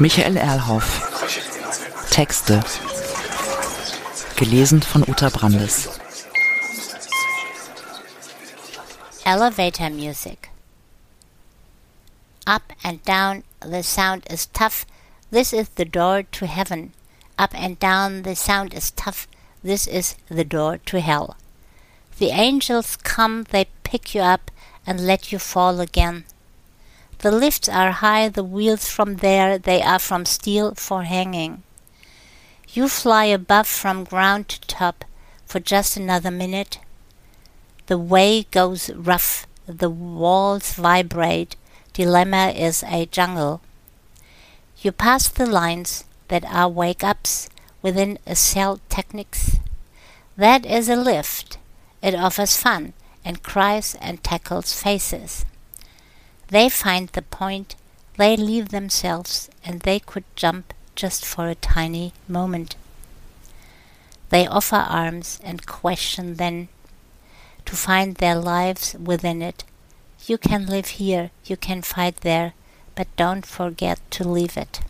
Michael Erlhoff. Texte. Gelesen von Uta Brandes. Elevator music. Up and down, the sound is tough. This is the door to heaven. Up and down, the sound is tough. This is the door to hell. The angels come, they pick you up and let you fall again. The lifts are high, the wheels from there, they are from steel for hanging. You fly above from ground to top for just another minute. The way goes rough, the walls vibrate, dilemma is a jungle. You pass the lines that are wake ups within a cell techniques. That is a lift. It offers fun and cries and tackles faces. They find the point, they leave themselves, and they could jump just for a tiny moment. They offer arms and question then to find their lives within it. You can live here, you can fight there, but don't forget to leave it.